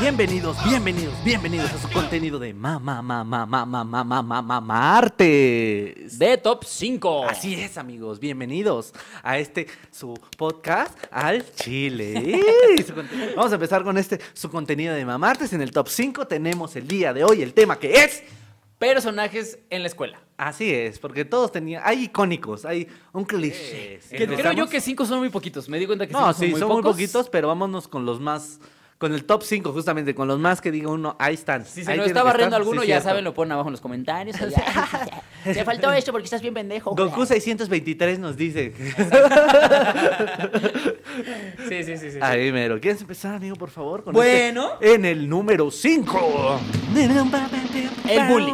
Bienvenidos, bienvenidos, bienvenidos a su contenido de mamá, mamá, mamá, mamá, mamá, martes. De Top 5. Así es, amigos, bienvenidos a este su podcast al Chile. Vamos a empezar con este su contenido de mamá martes. En el top 5 tenemos el día de hoy el tema que es Personajes en la escuela. Así es, porque todos tenían, hay icónicos, hay un cliché. Creo yo que 5 son muy poquitos. Me di cuenta que No, cinco sí, son muy pocos. poquitos, pero vámonos con los más, con el top 5 justamente, con los más que diga uno, ahí están. Si se ahí nos está estar, alguno, sí, ya cierto. saben, lo ponen abajo en los comentarios. Te faltó esto porque estás bien pendejo. Goku 623 nos dice. Sí, sí, sí. sí. Ahí mero. ¿Quieres empezar, amigo, por favor? con Bueno. este? En el número 5. El bully.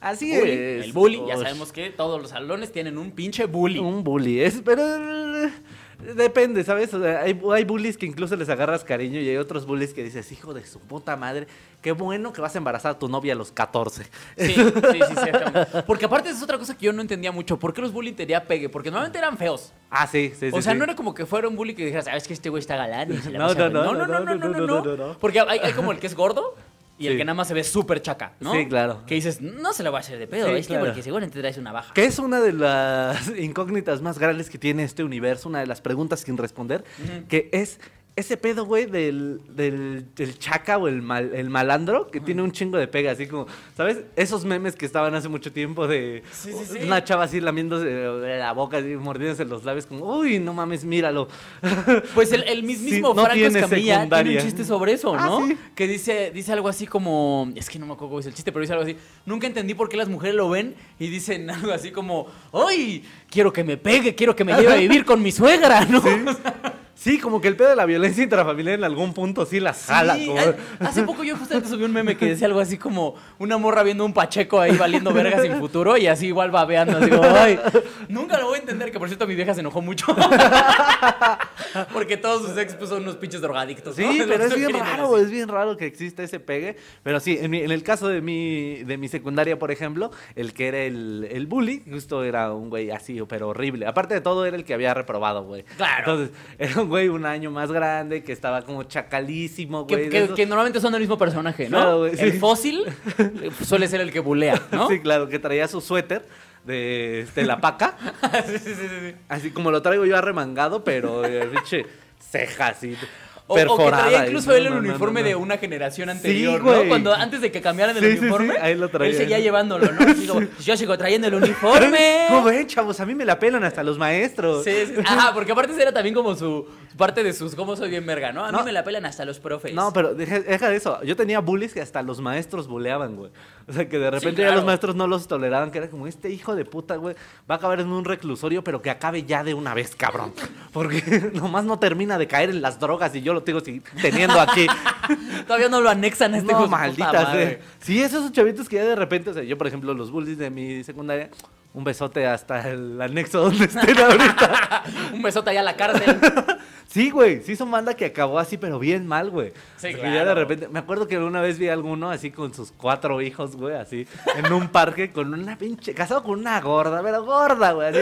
Así Bully, es. El bully, ya sabemos que todos los salones tienen un pinche bully. Un bully. Es, pero. Eh, Depende, ¿sabes? O sea, hay, hay bullies que incluso les agarras cariño y hay otros bullies que dices, hijo de su puta madre, qué bueno que vas a embarazar a tu novia a los 14. Sí, sí, sí, cierto. Porque aparte es otra cosa que yo no entendía mucho. ¿Por qué los bullying tenía pegue? Porque normalmente eran feos. Ah, sí, sí, sí. O sea, sí. no era como que fuera un bully que dijeras, sabes que este güey está galán. y se la No, pasa no, bien". no, no, no, no, no, no, no, no. Porque hay, hay como el que es gordo y el que nada más se ve súper chaca, ¿no? Sí, claro. Que dices, no se lo va a hacer de pedo, Sí, este claro. porque seguramente traes una baja. Que es una de las incógnitas más grandes que tiene este universo, una de las preguntas sin responder, que es ese pedo, güey, del, del, del chaca o el, mal, el malandro que tiene un chingo de pega, así como, ¿sabes? Esos memes que estaban hace mucho tiempo de Sí, sí, sí. una chava así lamiéndose la boca, así, mordiéndose los labios, como, uy, no mames, míralo. Pues el, el mismísimo no Franco tiene Escamilla tiene secundaria. un chiste sobre eso, Ah, ¿no? ¿sí? Que dice, dice algo así como. Es que no me acuerdo cómo es el chiste, pero dice algo así. Nunca entendí por qué las mujeres lo ven y dicen algo así como. ¡Ay! Quiero que me pegue, quiero que me lleve a vivir con mi suegra, ¿no? Sí, como que el pedo de la violencia intrafamiliar en algún punto sí la jala. Sí, como- hace poco yo justamente subí un meme que decía algo así como una morra viendo un pacheco ahí valiendo vergas sin futuro y así igual babeando. Así como, ay, nunca lo voy a entender, que por cierto mi vieja se enojó mucho. Porque todos sus ex pues, son unos pinches drogadictos. Sí, pero es bien raro, es bien raro que exista ese pegue. Pero sí, en, mi- en el caso de mi, de mi secundaria, por ejemplo, el que era el, el bully, justo era un güey así, pero horrible. Aparte de todo, era el que había reprobado, güey. Claro. Entonces, era un güey un año más grande, que estaba como chacalísimo, güey. Que, normalmente son el mismo personaje, ¿no? Claro, güey, El sí. fósil suele ser el que bulea, ¿no? Sí, claro, que traía su suéter de, de la paca. Sí, sí, sí, sí. Así como lo traigo yo arremangado, pero, eh, pinche, ceja así. O, que perforada traía y incluso él el uniforme de una generación anterior. ¿no? Cuando antes de que cambiaran el uniforme, ahí lo traía. él seguía llevándolo, ¿no? Como, yo sigo trayendo el uniforme. ¿Cómo ven, chavos? A mí me la pelan hasta los maestros. Sí, sí. Ajá, porque aparte era también como su parte de sus cómo soy bien verga, ¿no? A mí me la pelan hasta los profes. No, pero deja, deja de eso. Yo tenía bullies que hasta los maestros buleaban, güey. O sea, que de repente ya claro. los maestros no los toleraban, que era como, este hijo de puta, güey, va a acabar en un reclusorio, pero que acabe ya de una vez, cabrón. Porque nomás no termina de caer en las drogas y yo lo tengo teniendo aquí. Todavía no lo anexan a este no, maldita madre. sea. Sí, esos chavitos que ya de repente, o sea, yo, por ejemplo, los bullies de mi secundaria, un besote hasta el anexo donde estén ahorita. Un besote allá a la cárcel. Sí, güey, sí son banda que acabó así, pero bien mal, güey. Sí, Porque ya de claro. repente, me acuerdo que una vez vi a alguno así con sus cuatro hijos, güey, así, en un parque con una pinche, casado con una gorda, pero gorda, güey, así.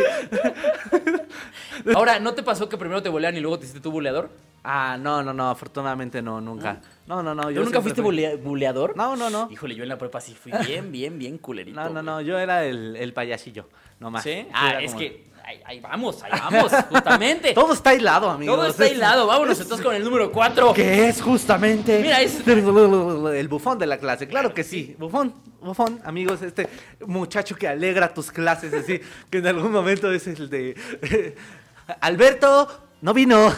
Ahora, ¿no te pasó que primero te bolean y luego te hiciste tu buleador? Ah, no, no, no, afortunadamente no, nunca. No, no, no. ¿Tú yo nunca fuiste fui- bulea- buleador? No, no, no. Híjole, yo en la prepa sí fui bien, bien, bien culerito. No, no, no, yo era el, el payasillo, nomás. ¿Sí? Ah, es como- que ahí, ahí vamos, ahí vamos, justamente. Todo está hilado, amigos. Todo está Es- hilado. Vámonos entonces con el número 4. Que es justamente Mira, es- el bufón de la clase. Claro que sí. Bufón, bufón, amigos, este muchacho que alegra tus clases, así, que en algún momento es el de Alberto. No vino.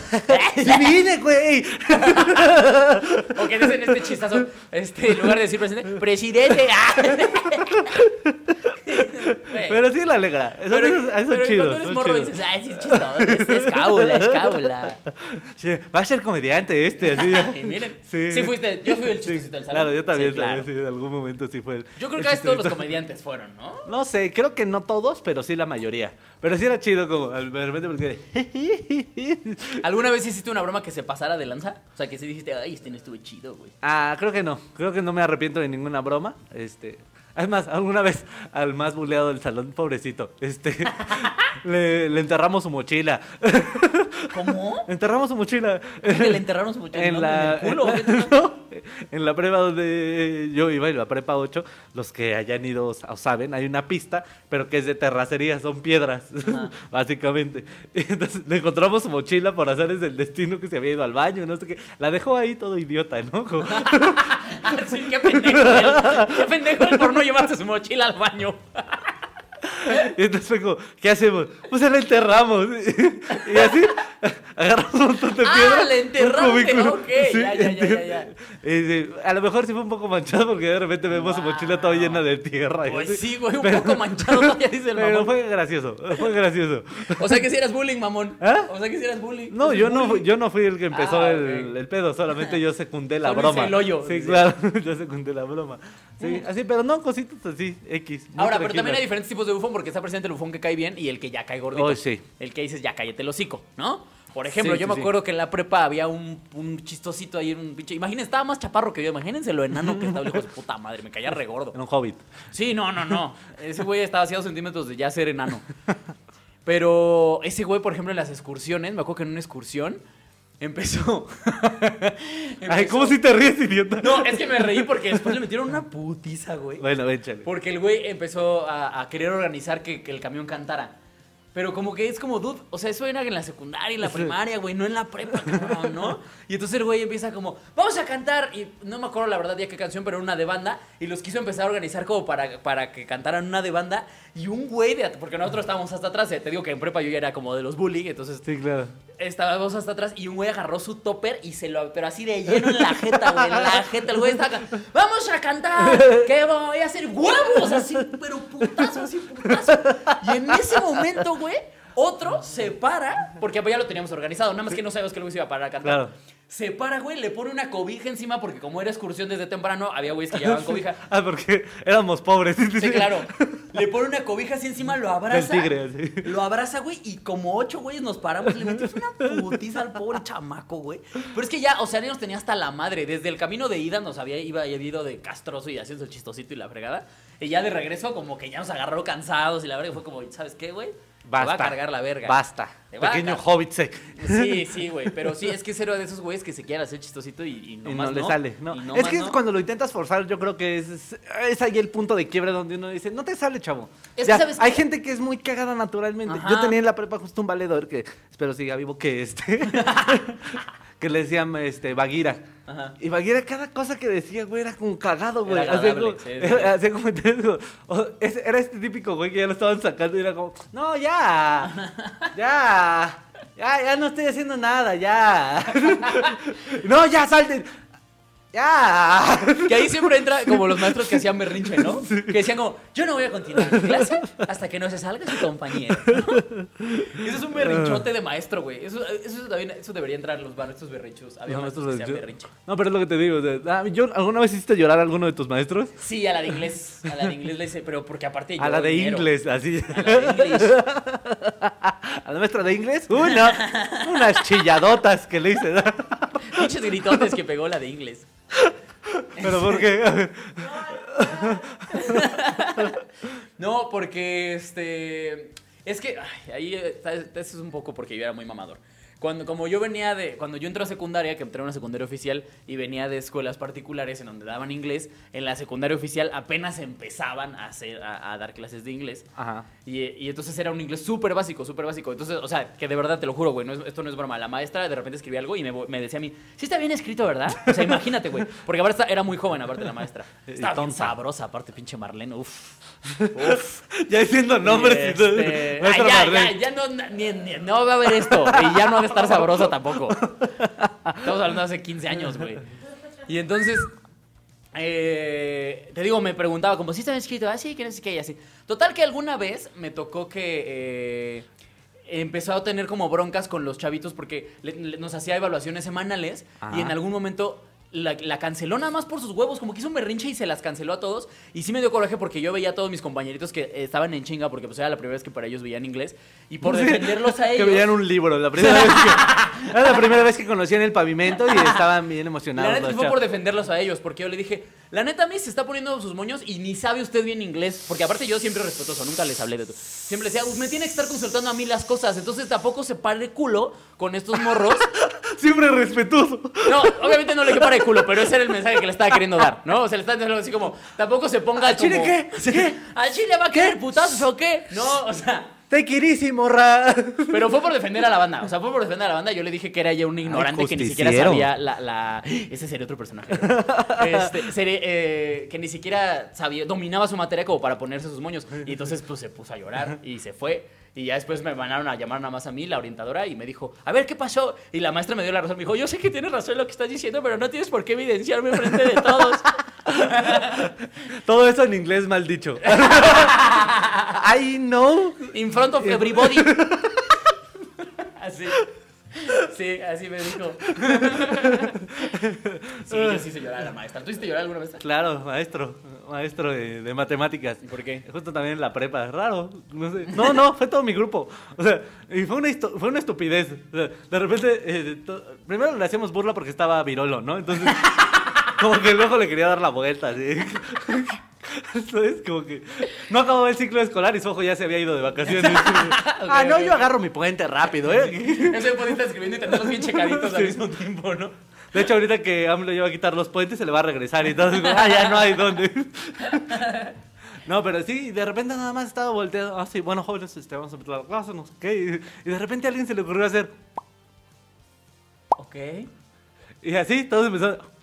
Sí vine, güey. O que dicen este chistazo, este, en lugar de decir presidente, presidente. Pero sí la alegra. Eso, Pero- eso- eso pero es chido. Cuando eres morro chidos. dices, ay, sí, es chistoso, es, es cábula, es cábula. Sí, va a ser comediante este, así. Y miren, sí. fuiste, yo fui el chistecito del salón. Claro, yo también, Sí, claro. también, sí, en algún momento sí fue el. Yo creo que casi todos los comediantes fueron, ¿no? No sé, creo que no todos, pero sí la mayoría. Pero sí era chido como de repente porque... ¿Alguna vez hiciste una broma que se pasara de lanza? O sea, que sí dijiste, ay, este no estuvo chido, güey. Ah, creo que no. Creo que no me arrepiento de ninguna broma. Este, Además, alguna vez al más buleado del salón, pobrecito, este, le, le enterramos su mochila. ¿Cómo? Enterramos su mochila. ¿Que le enterraron su mochila? En ¿No? la, ¿En el culo? en, no, en la prepa donde yo iba, en la prepa 8, los que hayan ido o saben, hay una pista, pero que es de terracería, son piedras, básicamente. Entonces le encontramos su mochila por hacer el destino que se había ido al baño, no sé qué. La dejó ahí todo idiota, ¿no? Como- qué pendejo. él. Qué pendejo por no llevarse su mochila al baño. Y entonces fue como, ¿qué hacemos? Pues se la enterramos. Y así agarramos un montón de Ah, piedras. la un enterraste, ok, ya, ya, ya, ya, ya. Y sí, a lo mejor sí fue un poco manchado porque de repente vemos su mochila toda Wow. llena de tierra. y Pues así. sí, güey, un Pero- poco manchado todavía dice el Pero mamón. fue gracioso, fue gracioso. O sea que si eras bullying, mamón. ¿Ah? O sea que si eras bullying. No, yo es no, bullying. yo no fui el que empezó Ah, el, ok. el pedo, solamente yo secundé la Solo broma. el hoyo, Sí, dice. claro, yo secundé la broma. Sí, así, pero no, cositas así, X. Ahora, pero también hay diferentes tipos de bufón porque está presente el bufón que cae bien y el que ya cae gordito. Oh, sí. El que dices, ya cállate el hocico, ¿no? Por ejemplo, Sí, yo sí, me acuerdo que en la prepa había un, un chistosito ahí, un pinche. Imagínense, estaba más chaparro que yo. Imagínense lo enano que estaba, hijo de puta madre. Me caía regordo. Era un hobbit. Sí, no, no, no. Ese güey estaba a 2 centímetros de ya ser enano. Pero ese güey, por ejemplo, en las excursiones, me acuerdo que en una excursión empezó. Ay, ¿cómo si te ríes, idiota? No, es que me reí porque después le metieron una putiza, güey. Bueno, échale. Porque el güey empezó a, a querer organizar que, que el camión cantara. Pero como que es como, dude, o sea, eso era en la secundaria, en la primaria, güey, no en la prepa, cabrón, ¿no? Y entonces el güey empieza como, vamos a cantar, y no me acuerdo la verdad ya qué canción, pero era una de banda, y los quiso empezar a organizar como para, para que cantaran una de banda, y un güey de, porque nosotros estábamos hasta atrás, eh, te digo que en prepa yo ya era como de los bullying, entonces Sí, claro. estábamos hasta atrás y un güey agarró su topper y se lo, pero así de lleno en la jeta, güey, en la jeta. El güey está acá, vamos a cantar, que voy a hacer huevos, así, pero putazo, así, putazo. Y en ese momento, güey, otro se para, porque ya lo teníamos organizado, nada más que no sabíamos que el se iba a parar a cantar. Claro. Se para, güey, le pone una cobija encima, porque como era excursión desde temprano, había güeyes que llevaban cobija. Ah, porque éramos pobres. Sí, claro. Le pone una cobija así encima, lo abraza. Del tigre, así. Lo abraza, güey, y como ocho güeyes nos paramos y le metimos una putiza al pobre chamaco, güey. Pero es que ya, o sea, ya nos tenía hasta la madre. Desde el camino de ida nos había iba, ido de castroso y haciendo el chistosito y la fregada. Y ya de regreso, como que ya nos agarró cansados y la verdad fue como, ¿sabes qué, güey? Te va a cargar la verga. Basta. Pequeño hobbit sec. Sí, sí, güey. Pero sí, es que es de esos güeyes que se quieren hacer chistosito y, y Y nomás no le sale. No. Y es nomás que no. cuando lo intentas forzar, yo creo que es, es, es ahí el punto de quiebre donde uno dice, no te sale, chavo. Es que, ¿sabes hay gente que es muy cagada naturalmente. Ajá. Yo tenía en la prepa justo un valedor que, espero siga vivo, que este, que le decían este, Baguira. Ajá. Y Baguira, cada cosa que decía, güey, era como cagado, güey. Era Hacía como- sí, sí, como- o- ese- era este típico güey que ya lo estaban sacando y era como, no, ya, ya, ya, ya no estoy haciendo nada, ya. no, ya, salten. Ya. Que ahí siempre entra como los maestros que hacían berrinche, ¿no? Que decían como, yo no voy a continuar mi clase hasta que no se salga su compañero. ¿no? Eso es un berrinchote de maestro, güey. Eso, eso, también, eso debería entrar en los maestros berrinchos. Había No, maestros que hacían berrinche. No, pero es lo que te digo. o sea, yo, ¿Alguna vez hiciste llorar a alguno de tus maestros? Sí, a la de inglés. A la de inglés le hice, pero porque aparte A yo la de dinero. inglés, así. A la de inglés. A la maestra de inglés, una, unas chilladotas que le hice. Muchos gritotes que pegó la de inglés. Pero porque. No, porque este. Es que. ahí eh, eso es un poco porque yo era muy mamador. Cuando, como yo venía de. Cuando yo entré a secundaria, que entré a una secundaria oficial y venía de escuelas particulares en donde daban inglés, en la secundaria oficial apenas empezaban a, hacer, a, a dar clases de inglés. Ajá. Y, y entonces era un inglés súper básico, súper básico. Entonces, o sea, que de verdad te lo juro, güey, no es- esto no es broma. La maestra de repente escribía algo y me, me decía a mí, sí está bien escrito, ¿verdad? O sea, imagínate, güey. Porque aparte era muy joven, aparte la maestra. Estaba tonta. sabrosa, aparte pinche Marlene, uff. Uf. Ya diciendo nombres. Este, ay, ya, ya, ya no, ni- ni- no va a haber esto. Y ya no estar sabrosa tampoco. Estamos hablando hace 15 años, güey. Y entonces, eh, te digo, me preguntaba como, ¿sí está bien escrito? Ah, sí, que no sé qué, y así. Total que alguna vez me tocó que... eh, empezó a tener como broncas con los chavitos porque le- le- nos hacía evaluaciones semanales y en algún momento la, la canceló nada más por sus huevos, como que hizo un berrinche y se las canceló a todos. Y sí me dio coraje porque yo veía a todos mis compañeritos que estaban en chinga porque pues era la primera vez que para ellos veían inglés. Y por defenderlos a Que ellos... veían un libro, la primera vez que, era la primera vez que conocían el pavimento y estaban bien La emocionados. neta fue por defenderlos a ellos, porque yo le dije, la neta a mí se está poniendo sus moños y ni sabe usted bien inglés, porque aparte yo siempre respetuoso, nunca les hablé de todo. Siempre decía, "Pues, me tiene que estar consultando a mí las cosas, entonces tampoco se pare de culo con estos morros. Siempre respetuoso. No, obviamente no le dije para de culo, pero ese era el mensaje que le estaba queriendo dar, ¿no? O sea, le estaba diciendo así como, tampoco se ponga Chile como- qué? ¿Qué? ¿Al Chile va a querer putazos o qué? No, o sea... It easy, morra. Pero fue por defender a la banda. O sea, fue por defender a la banda. Yo le dije que era ya un ignorante que ni siquiera sabía la, la- Ese sería otro personaje. Este, sería, eh, que ni siquiera sabía, dominaba su materia como para ponerse sus moños. Y entonces, pues se puso a llorar y se fue. Y ya después me mandaron a llamar nada más a mí, la orientadora, y me dijo, a ver, ¿qué pasó? Y la maestra me dio la razón. Me dijo, yo sé que tienes razón en lo que estás diciendo, pero no tienes por qué evidenciarme enfrente de todos. Todo eso en inglés mal dicho. I know. In front of everybody. Así. Sí, así me dijo. Sí, yo sí hice llorar a la maestra. ¿Tú hiciste llorar alguna vez? Claro, maestro. Maestro de, de matemáticas. ¿Y por qué? Justo también en la prepa. Raro. No sé. No, no, fue todo mi grupo. O sea, y fue una, fue una estupidez. O sea, de repente, eh, primero le hacíamos burla porque estaba virolo, ¿no? Entonces, como que luego le quería dar la vuelta, así. Entonces, como que no acabó el ciclo escolar y su ojo ya se había ido de vacaciones. ah, no, yo agarro mi puente rápido, ¿eh? Ese estar escribiendo y tenerlos bien checaditos al mismo tiempo, ¿no? De hecho, ahorita que AMLO ya va a quitar los puentes, se le va a regresar y todo. Ah, ya no hay dónde. No, pero sí, de repente nada más estaba volteado. Ah, sí, bueno, jóvenes, este, vamos a empezar la clase, no sé qué. Y, y de repente a alguien se le ocurrió hacer. Ok. Y así, todos empezaron.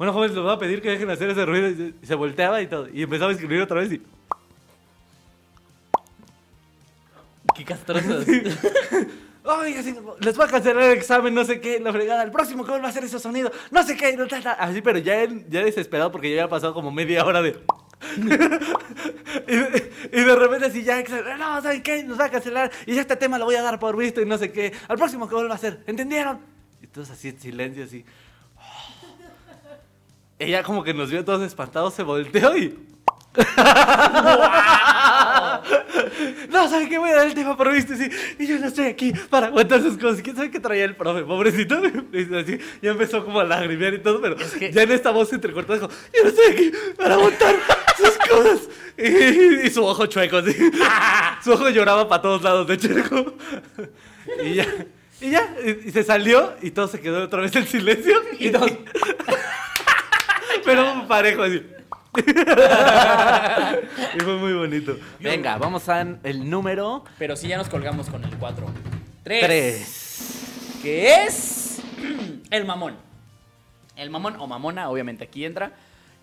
Bueno, jóvenes, les voy a pedir que dejen hacer ese ruido. Y se, volteaba y todo. Y empezaba a escribir otra vez y. Qué castrozos. Oiga, sí, les voy a cancelar el examen, no sé qué, la fregada. El próximo que vuelva a hacer ese sonido, no sé qué. no, ta, ta. Así, pero ya, él- ya desesperado porque ya había pasado como media hora de. y, de, y de repente así ya, no, ¿saben qué? Nos va a cancelar y ya este tema lo voy a dar por visto y no sé qué. Al próximo que vuelva a hacer, ¿entendieron? Y todos así en silencio, así. Ella como que nos vio todos espantados, se volteó y... No, ¿saben qué? Voy a dar el tema por visto, sí. Y yo no estoy aquí para aguantar sus cosas. ¿Quién sabe qué traía el profe? Pobrecito. Y así, ya empezó como a lagrimear y todo, pero que- ya en esta voz entrecortada dijo, yo no estoy aquí para aguantar sus cosas. Y, y su ojo chueco, así. Su ojo lloraba para todos lados, de como- Y ya, y ya, y, y se salió y todo se quedó otra vez en silencio. Y todos- Pero parejo, así. y fue muy bonito. Venga, vamos a el número Pero sí ya nos colgamos con el 4. 3. 3. Que es el mamón. El mamón o mamona, obviamente aquí entra.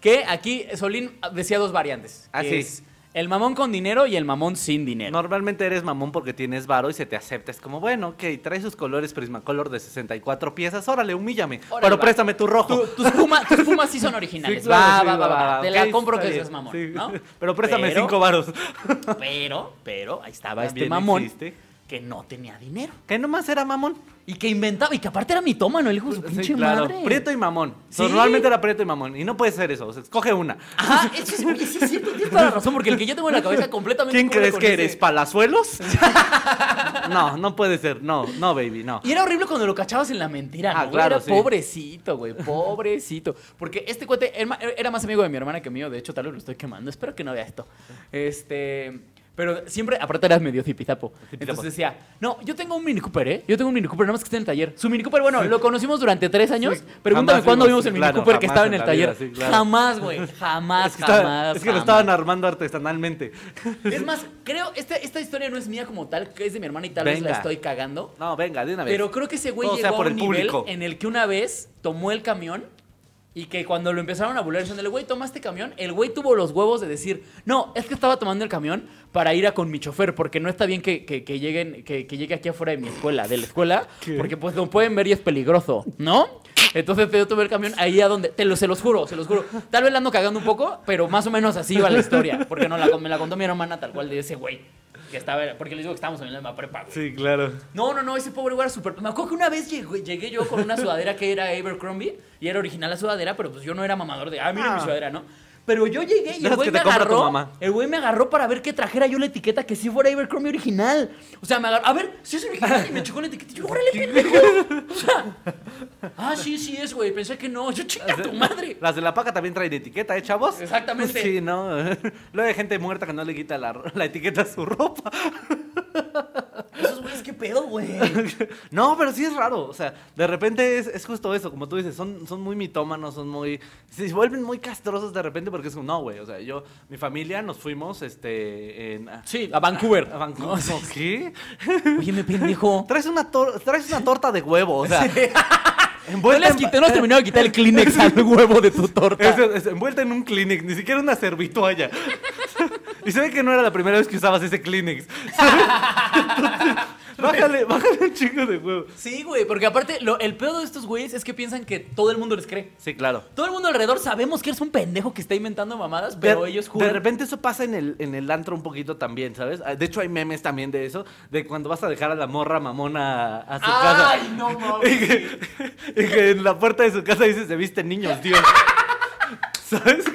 Que aquí Solín decía dos variantes. Ah, que sí. es el mamón con dinero y el mamón sin dinero. Normalmente eres mamón porque tienes varo y se te acepta. Es como, bueno, ok, trae sus colores Prismacolor de 64 piezas, órale, humíllame. Órale, pero va. préstame tu rojo. Tu- tus, pumas, tus pumas sí son originales. Sí, claro, va, sí, va, va, va, Te la ok, compro que seas mamón, sí. ¿no? Pero préstame Pero- cinco varos. Pero, pero, ahí estaba este mamón existe. que no tenía dinero. ¿Qué nomás era mamón? Y que inventaba, y que aparte era mitómano, el hijo de su Sí, pinche claro. madre. Prieto y mamón. Sí. Normalmente era prieto y mamón. Y no puede ser eso. O sea, escoge una. Ajá, eso es, oye, sí cierto, tienes toda la razón, porque el que yo tengo en la cabeza completamente ¿Quién crees que ese- eres? ¿Palazuelos? no, no puede ser. No, no, baby, no. Y era horrible cuando lo cachabas en la mentira, Ah, ¿no? claro, era sí. pobrecito, güey, pobrecito. Porque este cuate era más amigo de mi hermana que mío, de hecho, tal vez lo estoy quemando, espero que no vea esto. Este... Pero siempre, aparte eras medio zipizapo. Entonces decía, no, yo tengo un Mini Cooper, ¿eh? Yo tengo un Mini Cooper, nada más que está en el taller. Su Mini Cooper, bueno, lo conocimos durante tres años. Pregúntame jamás cuándo vimos, vimos el Mini claro, Cooper que estaba en el taller. vida, sí, claro. Jamás, güey, jamás, Es que, está- jamás. es que lo estaban armando artesanalmente. Es más, creo, esta, esta historia no es mía como tal, que es de mi hermana y tal vez la estoy cagando. No, venga, de una vez. Pero creo que ese güey llegó a un el nivel público. en el que una vez tomó el camión y que cuando lo empezaron a burlar diciéndole, güey, toma este camión, el güey tuvo los huevos de decir, no, es que estaba tomando el camión para ir a con mi chofer, porque no está bien que, que- que lleguen, que, que llegue aquí afuera de mi escuela, de la escuela, ¿Qué? porque pues lo pueden ver y es peligroso, ¿no? Entonces yo tomé el camión ahí a donde, te lo, se los juro, se los juro. Tal vez la ando cagando un poco, pero más o menos así iba la historia, porque no la, me la contó mi hermana tal cual de ese güey. Que estaba, porque les digo que estábamos en la misma prepa, güey. Sí, claro. No, no, no, ese pobre güey era súper... Me acuerdo que una vez llegué, llegué yo con una sudadera que era Abercrombie y era original la sudadera, pero pues yo no era mamador de, ah, mira mi Ah. sudadera, ¿no? Pero yo llegué y el güey me agarró. mamá. El güey me agarró para ver que trajera yo la etiqueta que sí fuera Abercrombie original. O sea, me agarró, a ver, si es original y me chocó la etiqueta. Yo, órale, pendejo. O sea, ah, sí, sí es, güey. Pensé que no. Yo, chinga tu madre. Las de la paca también traen etiqueta, ¿eh, chavos? Exactamente. Sí, ¿no? Luego hay gente muerta que no le quita la, la etiqueta a su ropa. Güeyes, qué pedo, güey. No, pero sí es raro. O sea, de repente es, es justo eso, como tú dices, son, son muy mitómanos, son muy. Se vuelven muy castrosos de repente porque es como, no, güey. O sea, yo, mi familia nos fuimos, este. En, Sí, a Vancouver. A Vancouver. ¿Qué? Oye, me pendejo. Traes una, tor- traes una torta de huevo, o sea. No envuelta has en- no has terminado de quitar el Kleenex al huevo de tu torta. Es, es envuelta en un Kleenex, ni siquiera una servitoalla. Y se ve que no era la primera vez que usabas ese Kleenex. bájale, bájale un chingo de huevo. Sí, güey, porque aparte, lo- el pedo de estos güeyes es que piensan que todo el mundo les cree. Sí, claro. Todo el mundo alrededor sabemos que eres un pendejo que está inventando mamadas, pero de, ellos de juran. repente eso pasa en el, en el antro un poquito también, ¿sabes? Ah, De hecho hay memes también de eso, de cuando vas a dejar a la morra mamona a, a su casa. ¡Ay, no mames! Y que, y que en la puerta de su casa dice se visten niños, Dios. ¿Sabes?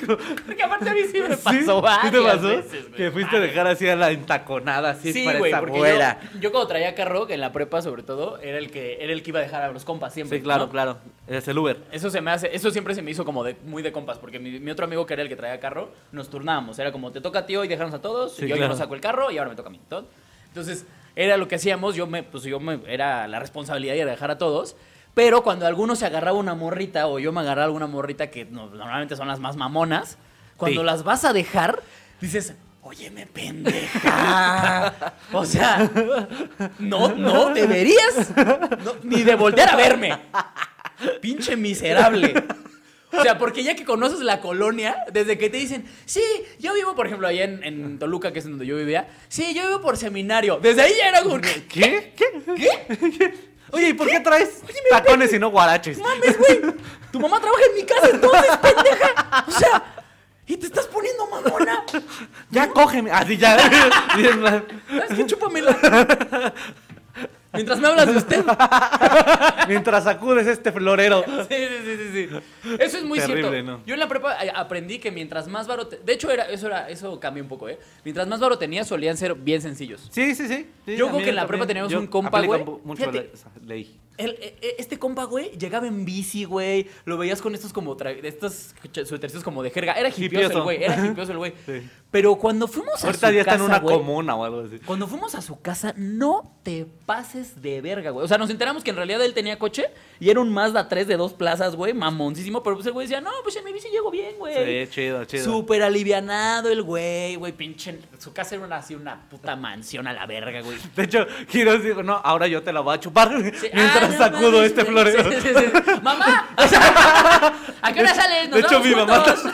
Porque aparte a mí sí me pasó ¿Sí varias te pasó? veces, que fuiste a dejar así a la entaconada, así Sí, para güey, esa güera. yo, yo cuando traía carro, que en la prepa sobre todo, era el que era el que iba a dejar a los compas siempre. Sí, claro, ¿no? claro. Es el Uber. Eso se me hace, eso siempre se me hizo como de muy de compas, porque mi, mi otro amigo que era el que traía carro, nos turnábamos. Era como te toca a ti hoy dejarnos a todos, Sí, y yo claro. ya no saco el carro y ahora me toca a mí. Entonces, era lo que hacíamos, yo me, pues yo me, era la responsabilidad de dejar a todos. Pero cuando alguno se agarraba una morrita o yo me agarraba alguna morrita que no- normalmente son las más mamonas, cuando Sí. las vas a dejar, dices, óyeme pendeja. o sea, no, no deberías no, ni de voltear a verme. Pinche miserable. O sea, porque ya que conoces la colonia, desde que te dicen, sí, yo vivo, por ejemplo, allá en, en Toluca, que es donde yo vivía, sí, yo vivo por seminario. Desde ahí ya era como, ¿qué? ¿Qué? ¿Qué? ¿Qué? Oye, ¿y por qué traes tacones y no guaraches? mames, güey. Tu mamá trabaja en mi casa entonces, pendeja. O sea, y te estás poniendo mamona. Ya cógeme. Así ya. Bien mal. ¿Sabes qué? Chúpamela. Mientras me hablas de usted. Mientras sacudes este florero. Sí, sí, sí, sí, sí. Eso es muy Terrible, cierto. ¿no? Yo en la prepa eh, aprendí que mientras más varo... te- De hecho, era, eso, era, eso cambió un poco, ¿eh? Mientras más varo tenía, solían ser bien sencillos. Sí, sí, sí. Sí, Yo creo que en la también. prepa teníamos Yo un compa, güey. mu- Mucho Fíjate. le- o sea, leí. El- e- e- este compa, güey, llegaba en bici, güey. Lo veías con estos como... tra- Estos suétercitos como de jerga. Era hipioso el güey. Era hipioso el güey. Sí. Pero cuando fuimos a Ahorita su ya está en casa, una güey, comuna o algo así. Cuando fuimos a su casa, no te pases de verga, güey. O sea, nos enteramos que en realidad él tenía coche y era un Mazda 3 de dos plazas, güey, mamoncísimo. Pero pues el güey decía, no, pues en mi bici llego bien, güey. Sí, chido, chido. Súper alivianado el güey, güey, pinche. Su casa era una, así una puta mansión a la verga, güey. De hecho, Giros dijo, no, ahora yo te la voy a chupar Sí, mientras ah, no sacudo este sí, florero. sí. ¡Mamá! O sea, ¿A qué hora sales? Nos de hecho, mi mamá juntos.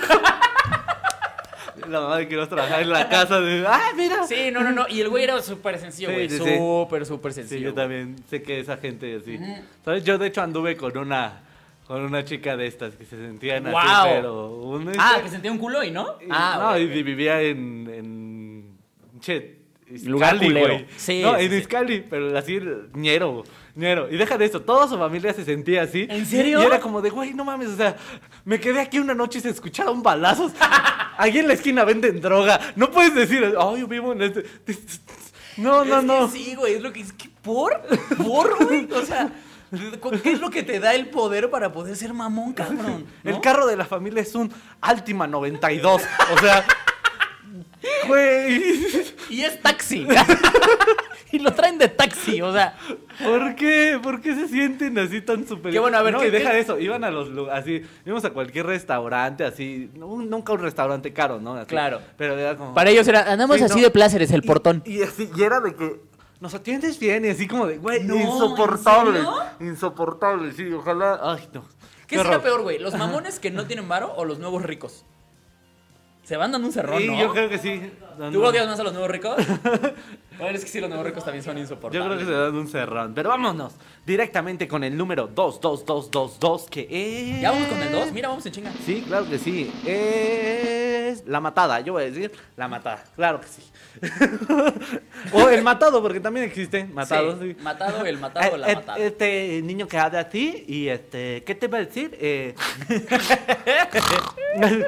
La mamá de Quiroz trabajar en la casa de, ah, mira. Sí, no, no, no. Y el güey era súper sencillo, Sí, güey. sí, sí. Súper, súper Sí, sencillo. yo güey. también sé que esa gente así. ¿Sabes? Yo de hecho anduve con una con una chica de estas que se sentían así, Guau. pero un Ah, que sentía un culo y no. y- Ah, no, y vivía en en che, Lugar Izcali, culero. güey. Sí, no, sí, en sí. Izcali, pero así ñero, ñero. Y deja de eso, toda su familia se sentía así. ¿En serio? Y era como de, güey, no mames, o sea, me quedé aquí una noche y se escucharon balazos. Ahí en la esquina venden droga. No puedes decir, ay, yo vivo en este. No, no, Es que no. sí, güey, es lo que es que por, por, güey, o sea, ¿qué es lo que te da el poder para poder ser mamón, cabrón? ¿no? El carro de la familia es un Altima 92. O sea, güey, y es taxi. y lo traen de taxi, o sea, ¿por qué? ¿Por qué se sienten así tan superiores? Qué bueno, a ver, no, ¿qué- y deja qué- de eso, iban a los así, íbamos a cualquier restaurante así, nunca un restaurante caro, ¿no? Así, Claro. Pero era como para ellos era, andamos Sí, así no. de pláceres el Y- portón. Y, así, y era de que nos atiendes bien y así como de, güey, No, ¿en insoportable, insoportable, sí, ojalá, ay, no. ¿Qué será horror. peor, güey? ¿Los mamones que no tienen varo o los nuevos ricos? Se van dando un cerrón, Y ¿no? yo creo que sí. ¿Tú odias más a los nuevos ricos? bueno, es que sí, los nuevos ricos también son insoportables. Yo creo que se dan un cerrón. Pero vámonos directamente con el número 22222, que es. ¿Ya vamos con el 2? Mira, vamos en chinga. Sí, claro que sí. Es la matada. Yo voy a decir la matada. Claro que sí. o el matado, porque también existe. Matado, sí. Matado, el matado, la Eh, eh, matada. Este niño que habla así y este, ¿qué te va a decir? Eh,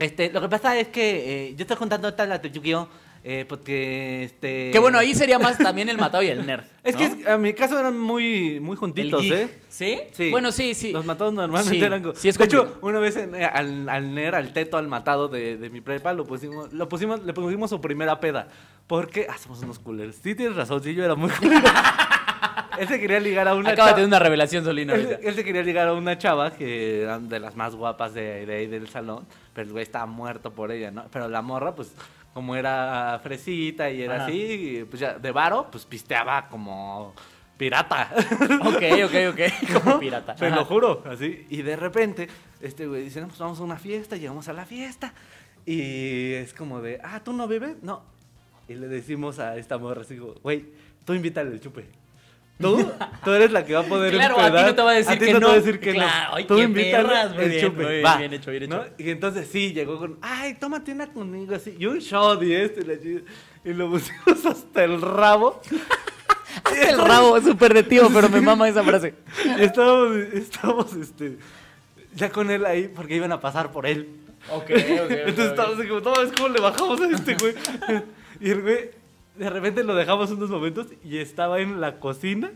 este, lo que pasa es que eh, yo estoy contando esta la de Yu-Gi-Oh! eh, porque este. Que bueno, ahí sería más también el matado y el nerd. Es ¿no? que a mi caso eran muy, muy juntitos. ¿eh? ¿Sí? Sí. Bueno, sí, sí. Los matados normalmente Sí, eran. sí es de hecho, una vez en- eh, al, al NER, al teto, al matado de, de mi prepa, lo pusimos, lo pusimos, le pusimos su primera peda. Porque. Ah, somos unos culeros. Sí, tienes razón, sí, yo era muy culero. Él se quería ligar a una Acaba de chava- tener una revelación, Solino. él, él se quería ligar a una chava que eran de las más guapas de, de ahí del salón, pero el güey estaba muerto por ella, ¿no? Pero la morra, pues, como era fresita y era Ajá. así, pues ya, de varo, pues pisteaba como pirata. Ok, ok, ok. Como pirata. Te lo juro, así. Y de repente, este güey dice, no, pues vamos a una fiesta, llegamos a la fiesta. Y es como de, ah, ¿tú no bebes? No. Y le decimos a esta morra así, güey, tú invítale el chupe. Tú, tú eres la que va a poder Claro, a ti no te va a decir ti que no. te no. va a decir que Claro, no. ay, Tú qué perras, muy bien, chupe. muy Va. bien hecho, bien ¿No? hecho. Y entonces sí, llegó con, ay, tómate una conmigo así. Y un shot y este, y lo pusimos hasta el rabo. El rabo es súper de tío, pero me mama esa frase. Y estábamos, estábamos, este, ya con él ahí porque iban a pasar por él. Ok, ok. Entonces estábamos así como, no, es como le bajamos a este güey. Y el güey, de repente lo dejamos unos momentos y estaba en la cocina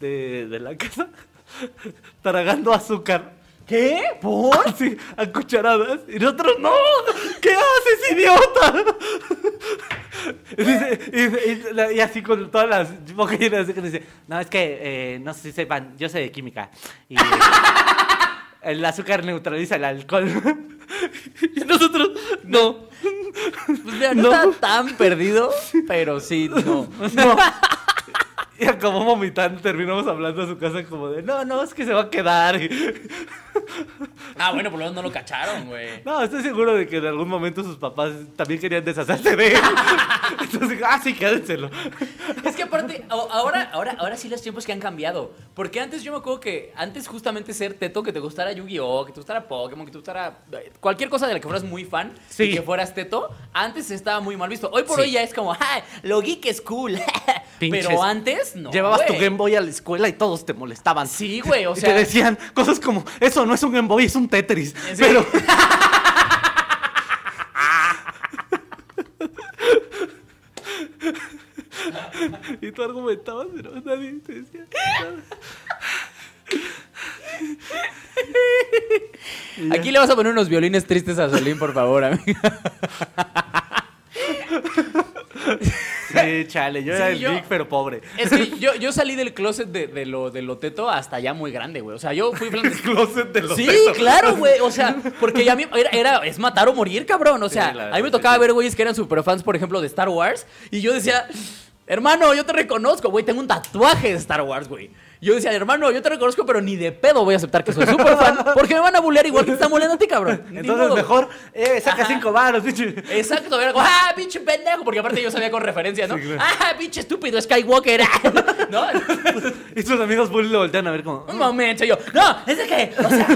de, de la casa tragando azúcar. ¿Qué? ¿Por? Sí, a cucharadas. Y nosotros, no, ¿qué haces, idiota? Y, dice- y dice- y así con todas las bocas llenas de dice, no, es que, eh, no sé si sepan, yo sé de química. Y el azúcar neutraliza el alcohol. Y nosotros, no. Pues mira, no, No. está tan perdido, pero sí, no. No. Y acabó vomitando, terminamos hablando a su casa como de, no, no, es que se va a quedar. Ah, bueno, por lo menos no lo cacharon, güey. No, estoy seguro de que en algún momento sus papás también querían deshacerse de él. Entonces, ah, sí, quédenselo. Es que aparte, ahora, ahora, ahora sí los tiempos que han cambiado. Porque antes yo me acuerdo que antes justamente ser teto, que te gustara Yu-Gi-Oh, que te gustara Pokémon, que te gustara eh, cualquier cosa de la que fueras muy fan Sí. y que fueras teto, antes estaba muy mal visto. Hoy por Sí. hoy ya es como, ¡ah! Lo geek es cool. Pinches. Pero antes, no. Llevabas tu. Game Boy a la escuela y todos te molestaban. Sí, güey, o Y sea. te decían cosas como, eso no es un Game Boy, es un Tetris. Sí. Pero, y tú argumentabas, pero nadie te decía nada. Aquí le vas a poner unos violines tristes a Solín, por favor, amigo. Sí, chale, yo era el yo- geek, pero pobre. Es que yo, yo salí del closet de, de lo, de lo teto hasta ya muy grande, güey. O sea, yo fui El closet de los Sí, claro, güey. O sea, porque ya a mí era, era- es matar o morir, cabrón. O sea, Sí, a mí me tocaba sí. ver güeyes que eran super fans, por ejemplo, de Star Wars. Y yo decía, hermano, yo te reconozco, güey. Tengo un tatuaje de Star Wars, güey. Yo decía, hermano, yo te reconozco, pero ni de pedo voy a aceptar que soy super fan. Porque me van a bullear igual que están bulleando a ti, cabrón. Entonces mejor, eh, saca Ajá. cinco varos, pinche. Exacto, era como, ah, pinche pendejo, porque aparte yo sabía con referencia, ¿no? Sí, claro. Ah, pinche estúpido Skywalker, ¿no? Y sus amigos bully lo voltean a ver como, Un momento, yo, no, es de que, o sea,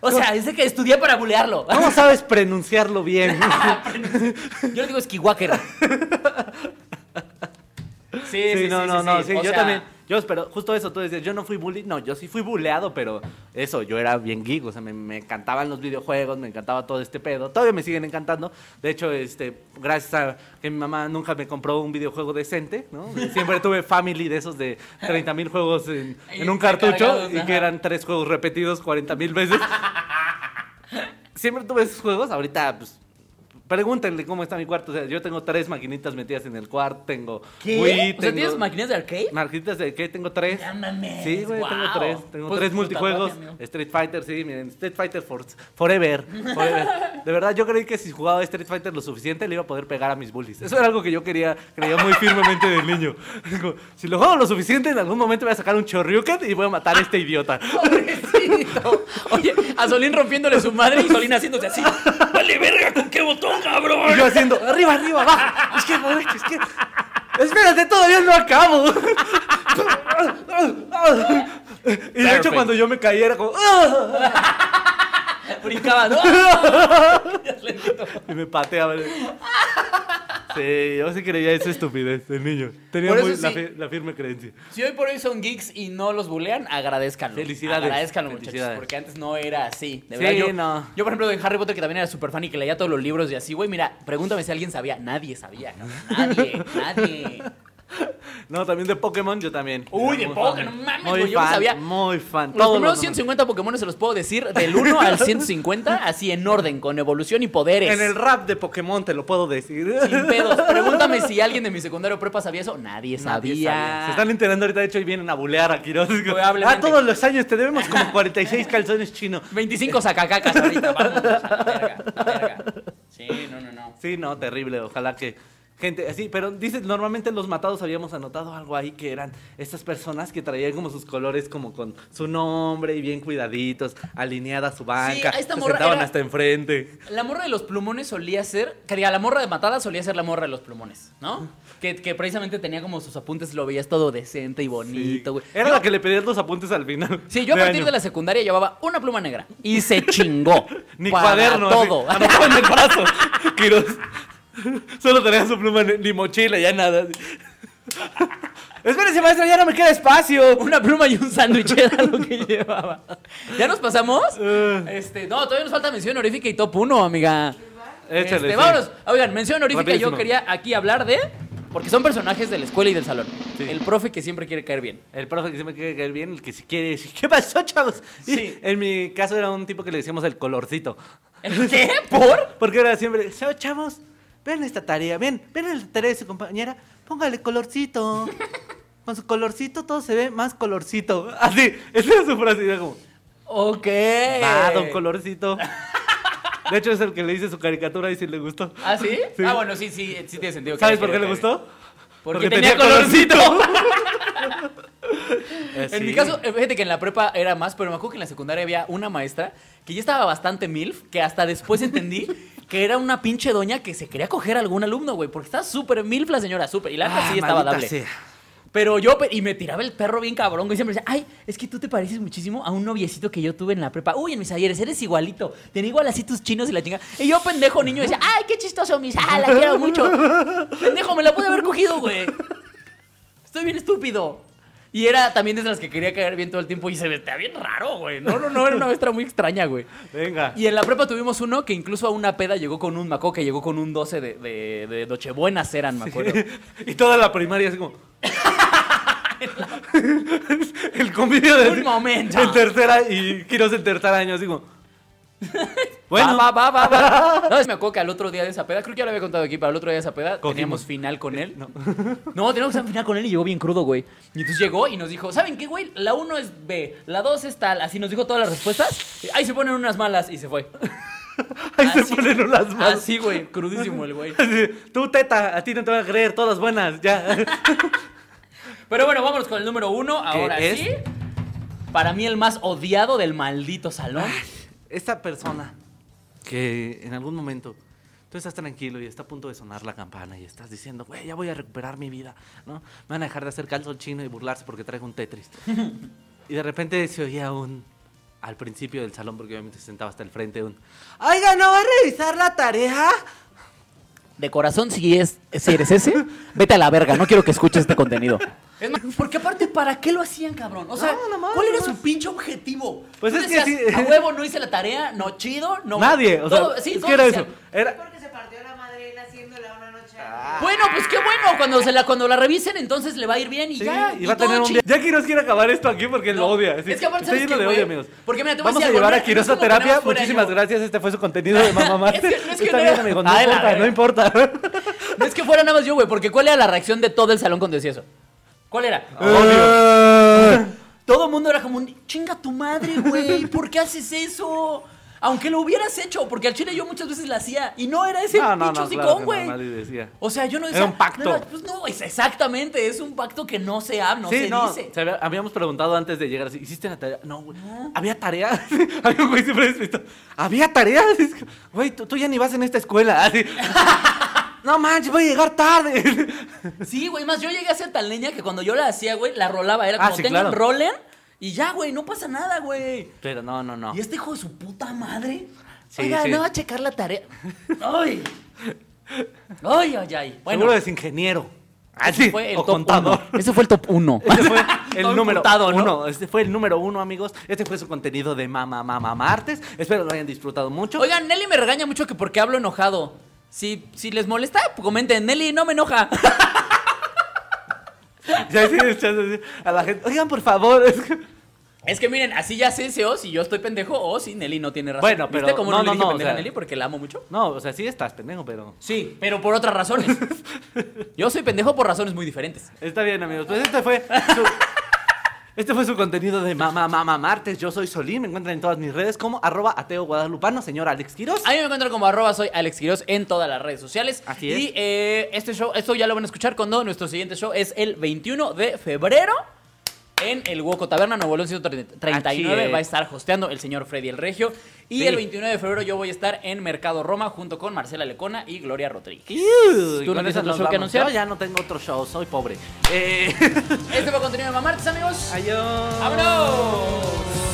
o sea, es de que estudié para bulearlo. ¿cómo sabes pronunciarlo bien? Yo le digo Skywalker. Sí, sí, Sí, no, sí, no, sí, no, sí. yo sea, también, yo espero, justo eso, tú decías, yo no fui bully, no, yo sí fui buleado, pero eso, yo era bien geek, o sea, me, me encantaban los videojuegos, me encantaba todo este pedo, todavía me siguen encantando, de hecho, este, gracias a que mi mamá nunca me compró un videojuego decente, ¿no? Siempre tuve family de esos de 30 mil juegos en, un cartucho y que eran tres juegos repetidos 40 mil veces. Siempre tuve esos juegos, ahorita, pues, Pregúntenle cómo está mi cuarto. O sea, yo tengo tres maquinitas metidas en el cuarto. Tengo ¿Qué? Wii, o sea, tengo- ¿tienes maquinitas de arcade? Marquitas de que tengo tres. Mames, Sí, güey, tengo guau. tres. Tengo Pues, tres multijuegos. Street Fighter, sí, miren, Street Fighter for- Forever, forever. De verdad, yo creí que si jugaba Street Fighter lo suficiente le iba a poder pegar a mis bullies. Eso era algo que yo quería, creía muy firmemente del niño. Digo, si lo juego lo suficiente, en algún momento voy a sacar un Choryuken y voy a matar a este idiota. Pobrecito. Oye, a Solín rompiéndole su madre y Solín haciéndose así. Vale verga con qué botón, cabrón. Y yo haciendo, arriba, arriba, abajo. Es que, es que. Espérate, todavía no acabo. Y de hecho, cuando yo me caí era como. Brincaba, ¿no? Y me pateaba. Sí, yo sí creía esa estupidez de niño. Tenía muy- la, sí. fi- la firme creencia. Si hoy por hoy son geeks y no los bulean, agradezcanlo. Felicidades. Agradezcanlo, muchachos. Felicidades. Porque antes no era así. De Sí, verdad, yo, no. yo, por ejemplo, de Harry Potter, que también era súper fan y que leía todos los libros y así, güey, mira, pregúntame si alguien sabía. Nadie sabía, cabrón. Nadie, nadie. No, también de Pokémon, yo también. Uy, de Pokémon, mames, Muy güey, yo no sabía. Muy fan. Los Todos primeros nombres. 150 Pokémon se los puedo decir del 1 al 150, así en orden, con evolución y poderes. En el rap de Pokémon te lo puedo decir. Sin pedos. Pregúntame si alguien de mi secundario prepa sabía eso. Nadie sabía. Nadie sabía. Se están enterando ahorita, de hecho, y vienen a bulear ¿no? Probablemente. Ah, todos los años te debemos como 46 calzones chinos. 25 sacacacas ahorita, vamos. Verga, verga. Sí, no, no, no. Sí, no, terrible. Ojalá que gente así, pero dices, normalmente en los matados habíamos anotado algo ahí que eran estas personas que traían como sus colores como con su nombre y bien cuidaditos, alineada su banca, esta se morra sentaban era- hasta enfrente. La morra de los plumones solía ser. Que diga, la morra de matada solía ser la morra de los plumones, ¿no? Que, que precisamente tenía como sus apuntes, lo veías todo decente y bonito, güey. Era Yo- la que le pedías los apuntes al final. Sí, yo a partir año. de la secundaria llevaba una pluma negra. Y se chingó. Ni Para cuaderno, así, Todo. anotado en el brazo. Solo tenía su pluma ni mochila, ya nada. Espérese, maestra, ya no me queda espacio. Una pluma y un sándwich era lo que llevaba. ¿Ya nos pasamos? Eh. Este, no, todavía nos falta mención honorífica y top 1, amiga. Échale, Este, sí. vámonos. Oigan, mención honorífica, yo quería aquí hablar de. Porque son personajes de la escuela y del salón. Sí. El profe que siempre quiere caer bien. El profe que siempre quiere caer bien, el que si quiere decir, ¿qué pasó, chavos? Y Sí. En mi caso era un tipo que le decíamos el colorcito. ¿El qué? ¿Por? Porque era siempre, "So, chavos, ven esta tarea, ven, ven la tarea de su compañera, póngale colorcito. Con su colorcito todo se ve más colorcito. Así, esa era su frase. y era como, Ok. va, don colorcito. De hecho, es el que le dice su caricatura y si le gustó. ¿Ah, sí? Sí. Ah, bueno, sí, sí, sí tiene sentido. que ¿Sabes por qué le gustó? Porque, tenía, colorcito. Eh, En sí. mi caso, eh, fíjate que en la prepa era más, pero me acuerdo que en la secundaria había una maestra que ya estaba bastante milf, que hasta después entendí que era una pinche doña que se quería coger a algún alumno, güey, porque estaba súper milf la señora, súper. Y la neta Ah, sí estaba dable. sea. Pero yo, y me tiraba el perro bien cabrón, güey. Siempre decía, ay, es que tú te pareces muchísimo a un noviecito que yo tuve en la prepa. Uy, en mis ayeres, eres igualito. Tenía igual así tus chinos y la chinga. Y yo, pendejo niño, decía, ay, qué chistoso, mis. Ah, la quiero mucho. pendejo, me la pude haber cogido, güey. Estoy bien estúpido. Y era también de las que quería caer bien todo el tiempo y se veía bien raro, güey. No, no, no, era una maestra muy extraña, güey. Venga. Y en la prepa tuvimos uno que incluso a una peda llegó con un maco que llegó con un 12 de, de, de Nochebuenas eran, me acuerdo. y toda la primaria así como. el convivio de. Un momento. En tercera y Quiroz en tercer año, así como. Bueno. Va, va, va, va. No, me acuerdo que al otro día de esa peda, creo que ya lo había contado aquí, pero al otro día de esa peda Cogimos. teníamos final con él. No. No, teníamos un final con él y llegó bien crudo, güey. Y entonces llegó y nos dijo, ¿saben qué, güey? La 1 es B, la 2 es tal. Así nos dijo todas las respuestas. Ahí se ponen unas malas y se fue. Ahí Así- se ponen unas manos. Así, güey, crudísimo el güey. Así, Tú, teta, a ti no te van a creer, todas buenas, ya. Pero bueno, vámonos con el número uno. Ahora es? sí. Para mí el más odiado del maldito salón. Esta persona que en algún momento tú estás tranquilo y está a punto de sonar la campana y estás diciendo, güey, ya voy a recuperar mi vida, ¿no? Me van a dejar de hacer calzón chino y burlarse porque traigo un Tetris. y de repente se oía un, al principio del salón, porque obviamente se sentaba hasta el frente, un, oiga, ¿no va a revisar la tarea? De corazón, si, es, si eres ese, vete a la verga. No quiero que escuches este contenido. Es más, porque aparte, ¿para qué lo hacían, cabrón? O sea, No, ¿cuál era su pinche objetivo? Pues es que decías, sí. A huevo, no hice la tarea, no chido, no. Nadie, o sea, Todo- sí, es que era decían, eso. Era, Porque se partió la madre él haciéndola una noche. Bueno, pues qué bueno. Cuando, se la, cuando la revisen, entonces le va a ir bien y Sí, ya. y va a tener un día. Ya Quiroz quiere acabar esto aquí porque No, lo odia. es que aparte, Está ¿sabes lleno qué, de odio, amigos. Porque mira, te voy a Vamos a decir algo, llevar a Quiroz a terapia. Muchísimas yo. gracias. Este fue su contenido de mamá Marte. Es que no es que Está no bien, era- amigos. No Ay, importa, no importa. No es que fuera nada más yo, güey, porque ¿cuál era la reacción de todo el salón cuando decía eso? ¿Cuál era? Obvio. Todo el mundo era como un, chinga tu madre, güey, ¿por qué haces eso? Aunque lo hubieras hecho, porque al chile yo muchas veces la hacía. Y no era ese No, no, pinche no, claro güey. O sea, yo no Era decía. un pacto. Pues no, es exactamente. Es un pacto que no se habla, no sí, se dice. se había- habíamos preguntado antes de llegar así, ¿hiciste la tarea? No, güey. ¿Había tarea? Había un güey siempre despistado. ¿Había tarea? Güey, tú, tú ya ni vas en esta escuela. Así. No manches, voy a llegar tarde. Sí, güey, más yo llegué a ser tan leña que cuando yo la hacía, güey, la rolaba. Era Ah, como sí, tengan claro. rolen y ya, güey, no pasa nada, güey. Pero no, no, no. Y este hijo de su puta madre. Sí, Oiga, sí. no va a checar la tarea. Ay. Ay, ay, ay. Bueno, Seguro es ingeniero. ese Así, fue el o top contador. uno. Ese fue el top 1. Este fue el número imputado, ¿no? uno. Este fue el número uno, amigos. Este fue su contenido de Mamá Mamá Martes. Espero lo hayan disfrutado mucho. Oigan, Nelly me regaña mucho que porque hablo enojado. Si, si les molesta, pues comenten. Nelly, no me enoja. Ya sí, a la gente. Oigan, por favor. es que- miren, así ya sé si o si yo estoy pendejo o si Nelly no tiene razón. Bueno, pero- ¿Viste cómo no, no, le dije no, pendeja o sea- a Nelly porque la amo mucho? No, o sea, sí estás pendejo, pero. Sí, pero por otras razones. Yo soy pendejo por razones muy diferentes. Está bien, amigos. Pues este fue su, este fue su contenido de Mamá Mamá Martes. Yo soy Solín. Me encuentran en todas mis redes como arroba ateo guadalupano, señor Alex Quiroz. A mí me encuentran como arroba soy Alex Quiroz en todas las redes sociales. Así es. Y eh, este show, esto ya lo van a escuchar cuando nuestro siguiente show es el 21 de febrero. En el Hueco Taberna, Nuevo León 139 Así es. va a estar hosteando el señor Freddy el Regio. Y Sí. el 29 de febrero yo voy a estar en Mercado Roma junto con Marcela Lecona y Gloria Rodríguez. Uy, ¿Tú no tienes otro show que anunciar? Yo ya no tengo otro show, soy pobre. Eh, Este fue contenido de Mamartes, amigos. Adiós. ¡Vámonos!